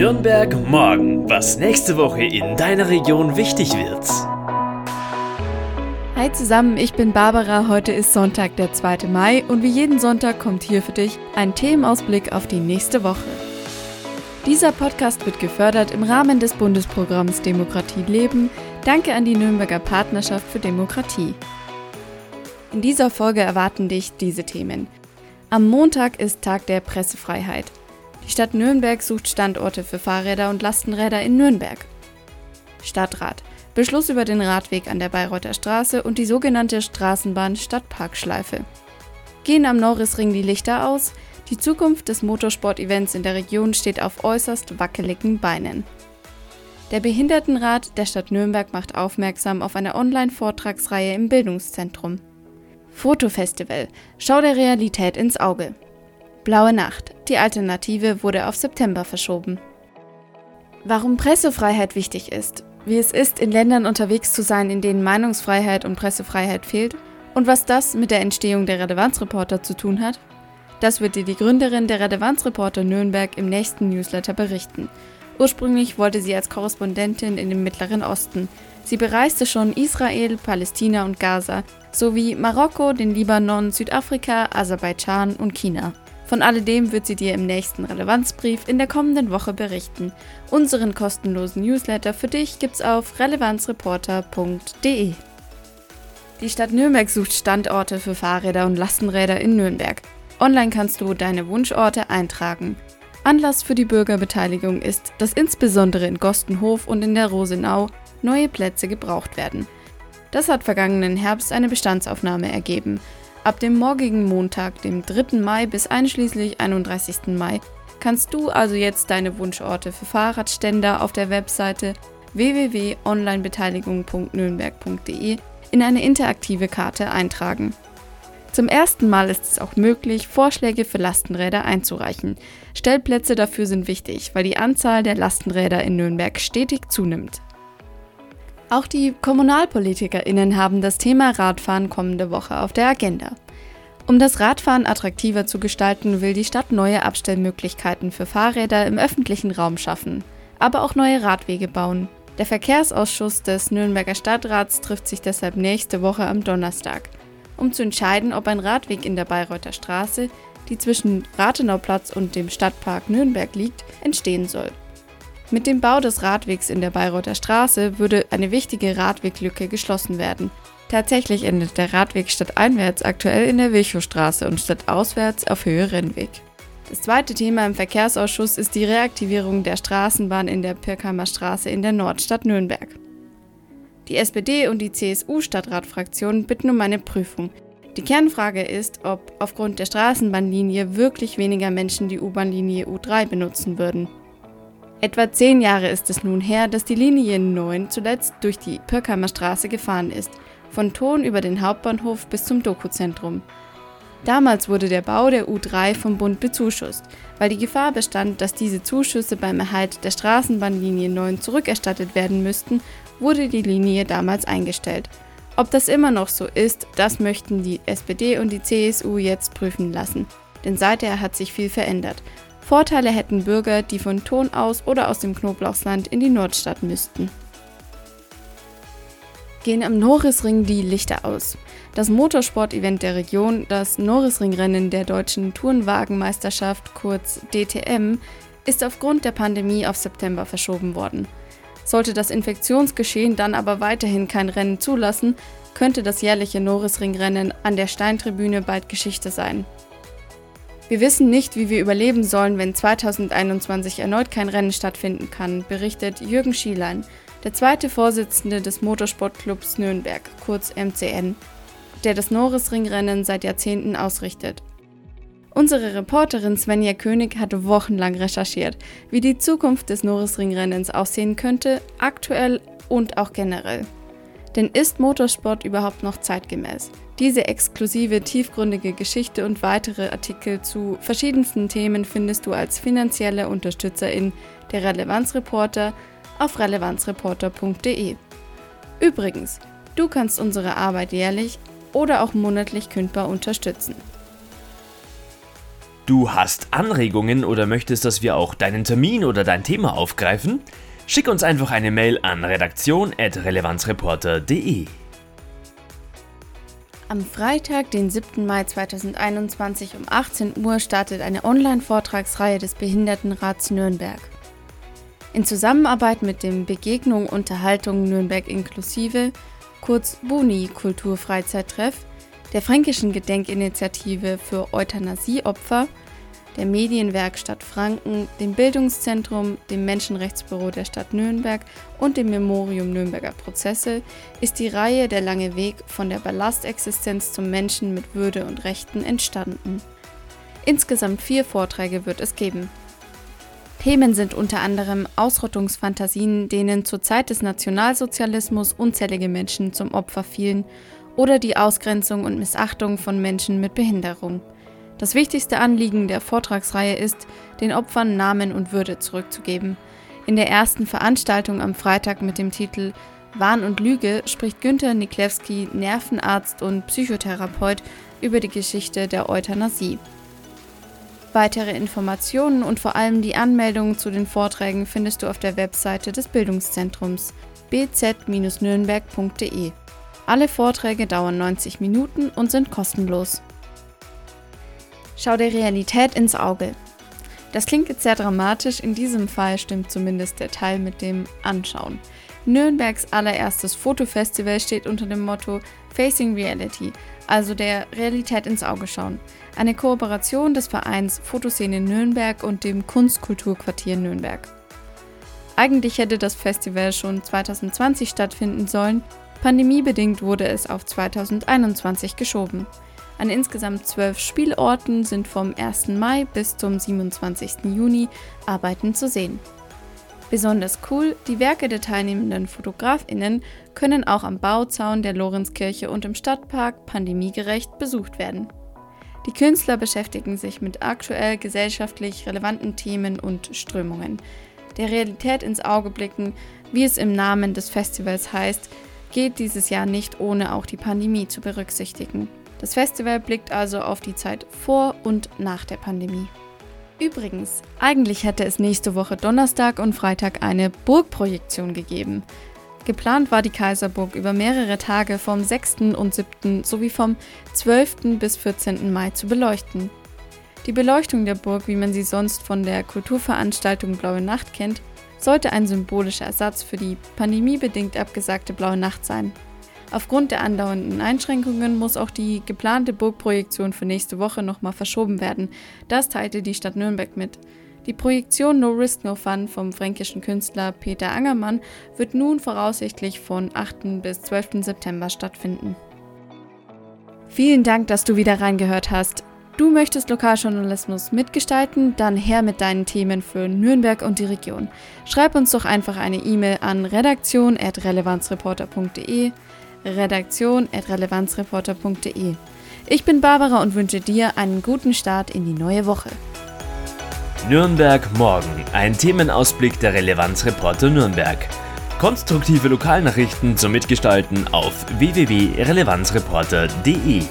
Nürnberg morgen, was nächste Woche in deiner Region wichtig wird. Hi zusammen, ich bin Barbara. Heute ist Sonntag, der 2. Mai und wie jeden Sonntag kommt hier für dich ein Themenausblick auf die nächste Woche. Dieser Podcast wird gefördert im Rahmen des Bundesprogramms Demokratie leben. Danke an die Nürnberger Partnerschaft für Demokratie. In dieser Folge erwarten dich diese Themen. Am Montag ist Tag der Pressefreiheit. Die Stadt Nürnberg sucht Standorte für Fahrräder und Lastenräder in Nürnberg. Stadtrat. Beschluss über den Radweg an der Bayreuther Straße und die sogenannte Straßenbahn Stadtparkschleife. Gehen am Norrisring die Lichter aus? Die Zukunft des Motorsport-Events in der Region steht auf äußerst wackeligen Beinen. Der Behindertenrat der Stadt Nürnberg macht aufmerksam auf eine Online-Vortragsreihe im Bildungszentrum. Fotofestival. Schau der Realität ins Auge. Blaue Nacht. Die Alternative wurde auf September verschoben. Warum Pressefreiheit wichtig ist, wie es ist, in Ländern unterwegs zu sein, in denen Meinungsfreiheit und Pressefreiheit fehlt und was das mit der Entstehung der Relevanzreporter zu tun hat, das wird dir die Gründerin der Relevanzreporter Nürnberg im nächsten Newsletter berichten. Ursprünglich wollte sie als Korrespondentin in den Mittleren Osten. Sie bereiste schon Israel, Palästina und Gaza sowie Marokko, den Libanon, Südafrika, Aserbaidschan und China. Von alledem wird sie dir im nächsten Relevanzbrief in der kommenden Woche berichten. Unseren kostenlosen Newsletter für dich gibt's auf relevanzreporter.de. Die Stadt Nürnberg sucht Standorte für Fahrräder und Lastenräder in Nürnberg. Online kannst du deine Wunschorte eintragen. Anlass für die Bürgerbeteiligung ist, dass insbesondere in Gostenhof und in der Rosenau neue Plätze gebraucht werden. Das hat vergangenen Herbst eine Bestandsaufnahme ergeben. Ab dem morgigen Montag, dem 3. Mai bis einschließlich 31. Mai, kannst du also jetzt deine Wunschorte für Fahrradständer auf der Webseite www.onlinebeteiligung.nürnberg.de in eine interaktive Karte eintragen. Zum ersten Mal ist es auch möglich, Vorschläge für Lastenräder einzureichen. Stellplätze dafür sind wichtig, weil die Anzahl der Lastenräder in Nürnberg stetig zunimmt. Auch die KommunalpolitikerInnen haben das Thema Radfahren kommende Woche auf der Agenda. Um das Radfahren attraktiver zu gestalten, will die Stadt neue Abstellmöglichkeiten für Fahrräder im öffentlichen Raum schaffen, aber auch neue Radwege bauen. Der Verkehrsausschuss des Nürnberger Stadtrats trifft sich deshalb nächste Woche am Donnerstag, um zu entscheiden, ob ein Radweg in der Bayreuther Straße, die zwischen Rathenauplatz und dem Stadtpark Nürnberg liegt, entstehen soll. Mit dem Bau des Radwegs in der Bayreuther Straße würde eine wichtige Radweglücke geschlossen werden. Tatsächlich endet der Radweg stadteinwärts aktuell in der Wilchowstraße und stadtauswärts auf Höhe Rennweg. Das zweite Thema im Verkehrsausschuss ist die Reaktivierung der Straßenbahn in der Pirkheimer Straße in der Nordstadt Nürnberg. Die SPD und die CSU-Stadtratfraktion bitten um eine Prüfung. Die Kernfrage ist, ob aufgrund der Straßenbahnlinie wirklich weniger Menschen die U-Bahn-Linie U3 benutzen würden. Etwa zehn Jahre ist es nun her, dass die Linie 9 zuletzt durch die Pirkheimer Straße gefahren ist, von Thon über den Hauptbahnhof bis zum Dokuzentrum. Damals wurde der Bau der U3 vom Bund bezuschusst. Weil die Gefahr bestand, dass diese Zuschüsse beim Erhalt der Straßenbahnlinie 9 zurückerstattet werden müssten, wurde die Linie damals eingestellt. Ob das immer noch so ist, das möchten die SPD und die CSU jetzt prüfen lassen. Denn seither hat sich viel verändert. Vorteile hätten Bürger, die von Thon aus oder aus dem Knoblauchsland in die Nordstadt müssten. Gehen am Norrisring die Lichter aus. Das Motorsport-Event der Region, das Norrisringrennen der deutschen Tourenwagenmeisterschaft, kurz DTM, ist aufgrund der Pandemie auf September verschoben worden. Sollte das Infektionsgeschehen dann aber weiterhin kein Rennen zulassen, könnte das jährliche Norrisringrennen an der Steintribüne bald Geschichte sein. Wir wissen nicht, wie wir überleben sollen, wenn 2021 erneut kein Rennen stattfinden kann, berichtet Jürgen Schielein, der zweite Vorsitzende des Motorsportclubs Nürnberg, kurz MCN, der das Norrisringrennen seit Jahrzehnten ausrichtet. Unsere Reporterin Svenja König hatte wochenlang recherchiert, wie die Zukunft des Norrisringrennens aussehen könnte, aktuell und auch generell. Denn ist Motorsport überhaupt noch zeitgemäß? Diese exklusive, tiefgründige Geschichte und weitere Artikel zu verschiedensten Themen findest du als finanzielle Unterstützerin der Relevanzreporter auf relevanzreporter.de. Übrigens, du kannst unsere Arbeit jährlich oder auch monatlich kündbar unterstützen. Du hast Anregungen oder möchtest, dass wir auch deinen Termin oder dein Thema aufgreifen? Schick uns einfach eine Mail an redaktion.relevanzreporter.de. Am Freitag, den 7. Mai 2021 um 18 Uhr startet eine Online-Vortragsreihe des Behindertenrats Nürnberg. In Zusammenarbeit mit dem Begegnung Unterhaltung Nürnberg inklusive, kurz BUNI Kulturfreizeittreff, der Fränkischen Gedenkinitiative für Euthanasieopfer der Medienwerkstatt Franken, dem Bildungszentrum, dem Menschenrechtsbüro der Stadt Nürnberg und dem Memorium Nürnberger Prozesse ist die Reihe Der lange Weg von der Ballastexistenz zum Menschen mit Würde und Rechten entstanden. Insgesamt vier Vorträge wird es geben. Themen sind unter anderem Ausrottungsfantasien, denen zur Zeit des Nationalsozialismus unzählige Menschen zum Opfer fielen, oder die Ausgrenzung und Missachtung von Menschen mit Behinderung. Das wichtigste Anliegen der Vortragsreihe ist, den Opfern Namen und Würde zurückzugeben. In der ersten Veranstaltung am Freitag mit dem Titel Wahn und Lüge spricht Günther Niklewski, Nervenarzt und Psychotherapeut, über die Geschichte der Euthanasie. Weitere Informationen und vor allem die Anmeldungen zu den Vorträgen findest du auf der Webseite des Bildungszentrums bz-nürnberg.de. Alle Vorträge dauern 90 Minuten und sind kostenlos. Schau der Realität ins Auge. Das klingt jetzt sehr dramatisch, in diesem Fall stimmt zumindest der Teil mit dem Anschauen. Nürnbergs allererstes Fotofestival steht unter dem Motto Facing Reality, also der Realität ins Auge schauen. Eine Kooperation des Vereins Fotoszene Nürnberg und dem Kunstkulturquartier Nürnberg. Eigentlich hätte das Festival schon 2020 stattfinden sollen, pandemiebedingt wurde es auf 2021 geschoben. An insgesamt zwölf Spielorten sind vom 1. Mai bis zum 27. Juni Arbeiten zu sehen. Besonders cool, die Werke der teilnehmenden Fotografinnen können auch am Bauzaun der Lorenzkirche und im Stadtpark pandemiegerecht besucht werden. Die Künstler beschäftigen sich mit aktuell gesellschaftlich relevanten Themen und Strömungen. Der Realität ins Auge blicken, wie es im Namen des Festivals heißt, geht dieses Jahr nicht ohne auch die Pandemie zu berücksichtigen. Das Festival blickt also auf die Zeit vor und nach der Pandemie. Übrigens, eigentlich hätte es nächste Woche Donnerstag und Freitag eine Burgprojektion gegeben. Geplant war die Kaiserburg über mehrere Tage vom 6. und 7. sowie vom 12. bis 14. Mai zu beleuchten. Die Beleuchtung der Burg, wie man sie sonst von der Kulturveranstaltung Blaue Nacht kennt, sollte ein symbolischer Ersatz für die pandemiebedingt abgesagte Blaue Nacht sein. Aufgrund der andauernden Einschränkungen muss auch die geplante Burgprojektion für nächste Woche nochmal verschoben werden. Das teilte die Stadt Nürnberg mit. Die Projektion No Risk No Fun vom fränkischen Künstler Peter Angermann wird nun voraussichtlich von 8. bis 12. September stattfinden. Vielen Dank, dass du wieder reingehört hast. Du möchtest Lokaljournalismus mitgestalten? Dann her mit deinen Themen für Nürnberg und die Region. Schreib uns doch einfach eine E-Mail an redaktion.relevanzreporter.de redaktion.relevanzreporter.de. Ich bin Barbara und wünsche dir einen guten Start in die neue Woche. Nürnberg morgen, ein Themenausblick der Relevanzreporter Nürnberg. Konstruktive Lokalnachrichten zum Mitgestalten auf www.relevanzreporter.de.